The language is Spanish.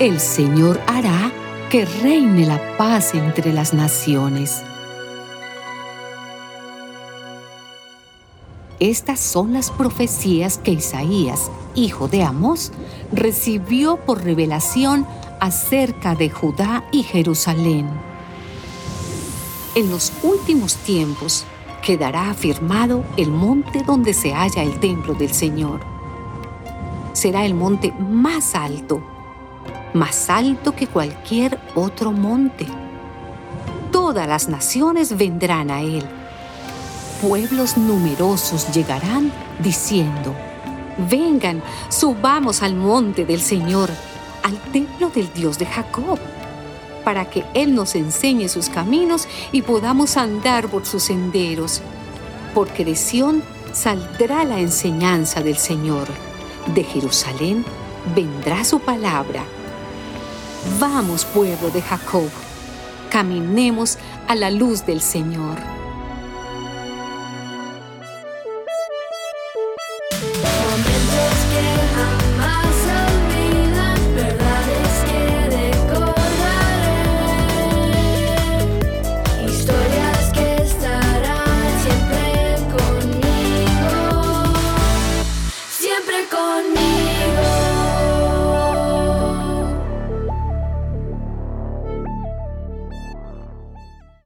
el Señor hará que reine la paz entre las naciones. Estas son las profecías que Isaías, hijo de Amós, recibió por revelación acerca de Judá y Jerusalén. En los últimos tiempos quedará afirmado el monte donde se halla el templo del Señor. Será el monte más alto, más alto que cualquier otro monte. Todas las naciones vendrán a él pueblos numerosos llegarán diciendo, vengan, subamos al monte del Señor, al templo del Dios de Jacob, para que Él nos enseñe sus caminos y podamos andar por sus senderos, porque de Sión saldrá la enseñanza del Señor, de Jerusalén vendrá su palabra. Vamos, pueblo de Jacob, caminemos a la luz del Señor.